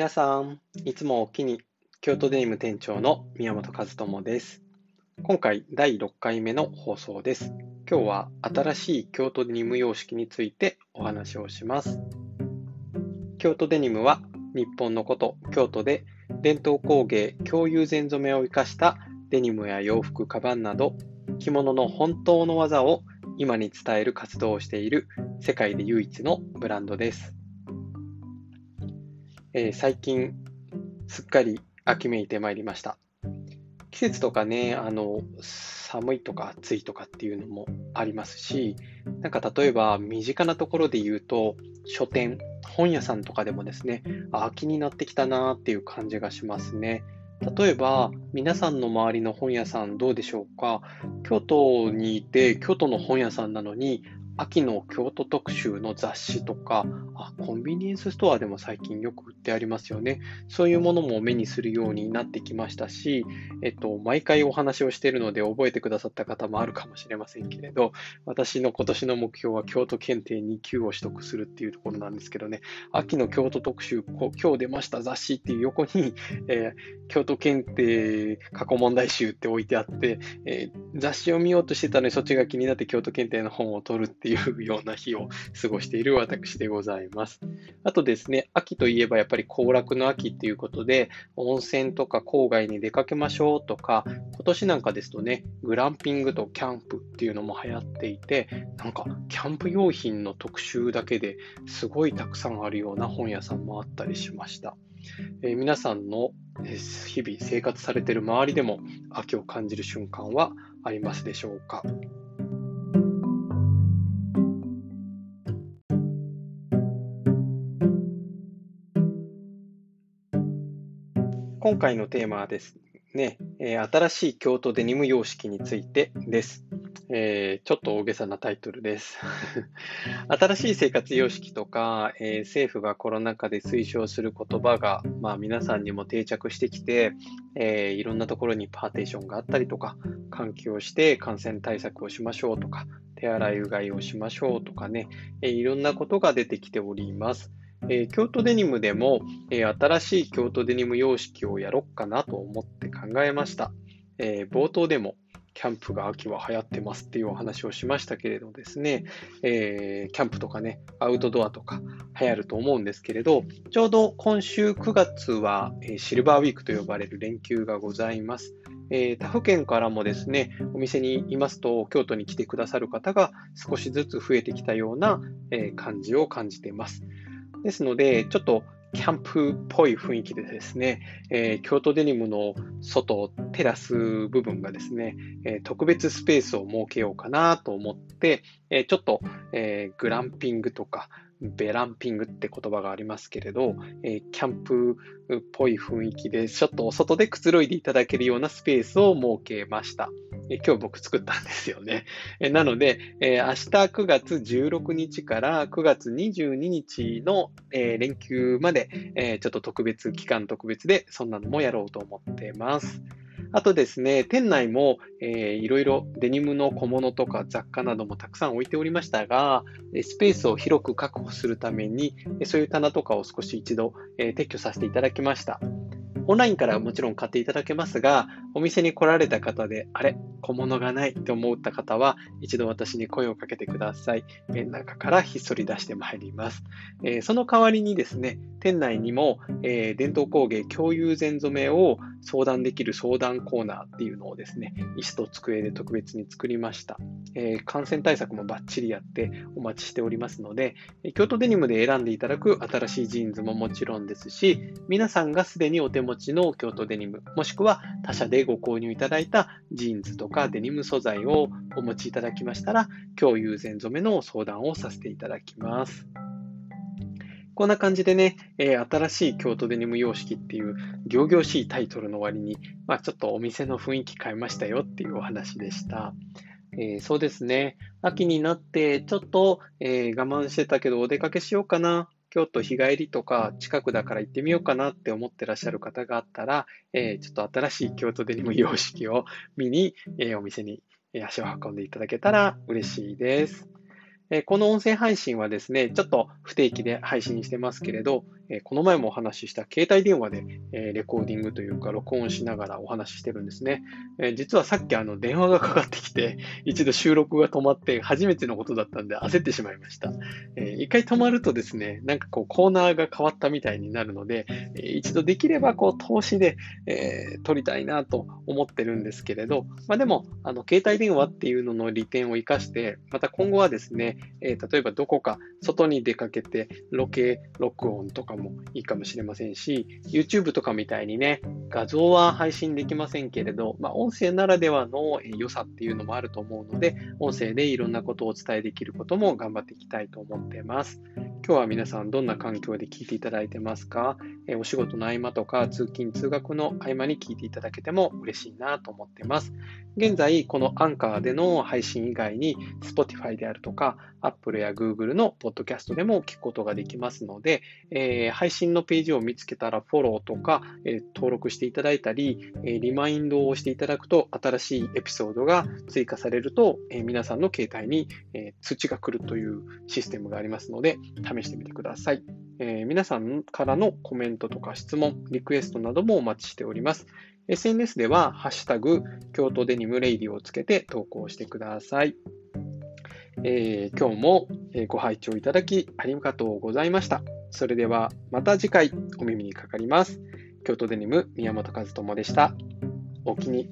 皆さん、いつもおきに京都デニム店長の宮本和智です。今回第6回目の放送です。今日は新しい京都デニム様式についてお話をします。京都デニムは日本のこと京都で伝統工芸共有前染めを生かしたデニムや洋服、カバンなど着物の本当の技を今に伝える活動をしている世界で唯一のブランドです。えー、最近すっかり秋めいてまいりました。季節とかね、あの、寒いとか暑いとかっていうのもありますし、なんか例えば身近なところで言うと、書店、本屋さんとかでもですね、秋になってきたなっていう感じがしますね。例えば、皆さんの周りの本屋さんどうでしょうか？京都にいて、京都の本屋さんなのに、秋の京都特集の雑誌とかあ、コンビニエンスストアでも最近よく売ってありますよね。そういうものも目にするようになってきましたし、えっと、毎回お話をしているので覚えてくださった方もあるかもしれませんけれど、私の今年の目標は京都検定2級を取得するっていうところなんですけどね、秋の京都特集、今日出ました雑誌っていう横に、えー、京都検定過去問題集って置いてあって、えー、雑誌を見ようとしてたのにそっちが気になって京都検定の本を取るっていういうような日を過ごしている私でございます。あとですね、秋といえばやっぱり行楽の秋っていうことで、温泉とか郊外に出かけましょうとか、今年なんかですとね、グランピングとキャンプっていうのも流行っていて、なんかキャンプ用品の特集だけですごいたくさんあるような本屋さんもあったりしました。えー、皆さんの日々生活されている周りでも秋を感じる瞬間はありますでしょうか？今回のテーマはですね、えー、新しい京都デニム様式についてです。えー、ちょっと大げさなタイトルです。新しい生活様式とか、えー、政府がコロナ禍で推奨する言葉が、まあ、皆さんにも定着してきて、えー、いろんなところにパーテーションがあったりとか、換気をして感染対策をしましょうとか、手洗いうがいをしましょうとかね、えいろんなことが出てきております。えー、京都デニムでも、えー、新しい京都デニム様式をやろっかなと思って考えました。えー、冒頭でも、キャンプが秋は流行ってますっていうお話をしましたけれどですね、えー、キャンプとかね、アウトドアとか流行ると思うんですけれど、ちょうど今週9月は、え、シルバーウィークと呼ばれる連休がございます。えー、他府県からもですね、お店にいますと、京都に来てくださる方が少しずつ増えてきたような、え感じを感じています。ですので、ちょっとキャンプっぽい雰囲気でですね、えー、京都デニムの外、テラス部分がですね、えー、特別スペースを設けようかなと思って、えー、ちょっと、えグランピングとか、ベランピングって言葉がありますけれど、えキャンプっぽい雰囲気で、ちょっとお外でくつろいでいただけるようなスペースを設けました。え今日僕作ったんですよね。えなので、え明日9月16日から9月22日の、え連休まで、えちょっと特別、期間特別でそんなのもやろうと思ってます。あとですね、店内も、えー、いろいろデニムの小物とか雑貨などもたくさん置いておりましたが、スペースを広く確保するために、そういう棚とかを少し一度、えー、撤去させていただきました。オンラインからもちろん買っていただけますが、お店に来られた方で、あれ、小物がないと思った方は、一度私に声をかけてください。え中からひっそり出してまいります。えその代わりにですね、店内にも、え伝統工芸京友禅染めを相談できる相談コーナーっていうのをですね、椅子と机で特別に作りました。え感染対策もバッチリやってお待ちしておりますので、京都デニムで選んでいただく新しいジーンズももちろんですし、皆さんがすでにお手持ちの京都デニム、もしくは他社でご購入いただいたジーンズとかデニム素材をお持ちいただきましたら、今日友前染めの相談をさせていただきます。こんな感じでね、えー、新しい京都デニム様式っていう行々しいタイトルの割に、まあ、ちょっとお店の雰囲気変えましたよっていうお話でした。えー、そうですね。秋になってちょっと、えー、我慢してたけどお出かけしようかな。京都日帰りとか近くだから行ってみようかなって思ってらっしゃる方があったら、えー、ちょっと新しい京都デニム様式を見に、えお店に足を運んでいただけたら嬉しいです。この音声配信はですね、ちょっと不定期で配信してますけれど、えこの前もお話しした携帯電話で、えレコーディングというか録音しながらお話ししてるんですね。え実はさっきあの電話がかかってきて、一度収録が止まって初めてのことだったんで焦ってしまいました。え一回止まるとですね、なんかこうコーナーが変わったみたいになるので、え一度できればこう投資で、え撮りたいなと思ってるんですけれど、まあ、でも、あの携帯電話っていうのの利点を生かして、また今後はですね、え例えばどこか外に出かけてロケ録音とかもいいかもしれませんし、YouTube とかみたいにね、画像は配信できませんけれど、まあ、音声ならではの良さっていうのもあると思うので、音声でいろんなことをお伝えできることも頑張っていきたいと思っています。今日は皆さんどんな環境で聞いていただいてますか？えお仕事の合間とか通勤通学の合間に聞いていただけても嬉しいなと思ってます。現在、このアンカーでの配信以外に Spotify であるとか Apple や Google のポッドキャストでも聞くことができますので、えー、配信のページを見つけたらフォローとか、えー、登録していただいたり、えー、リマインドをしていただくと新しいエピソードが追加されると、え皆さんの携帯に、え通知が来るというシステムがありますので、試してみてください。え皆さんからのコメントとか質問、リクエストなどもお待ちしております。SNS では、ハッシュタグ、京都デニムレイディをつけて投稿してください。えー、今日もご拝聴いただきありがとうございました。それではまた次回お耳にかかります。京都デニム宮本和智でした。お気に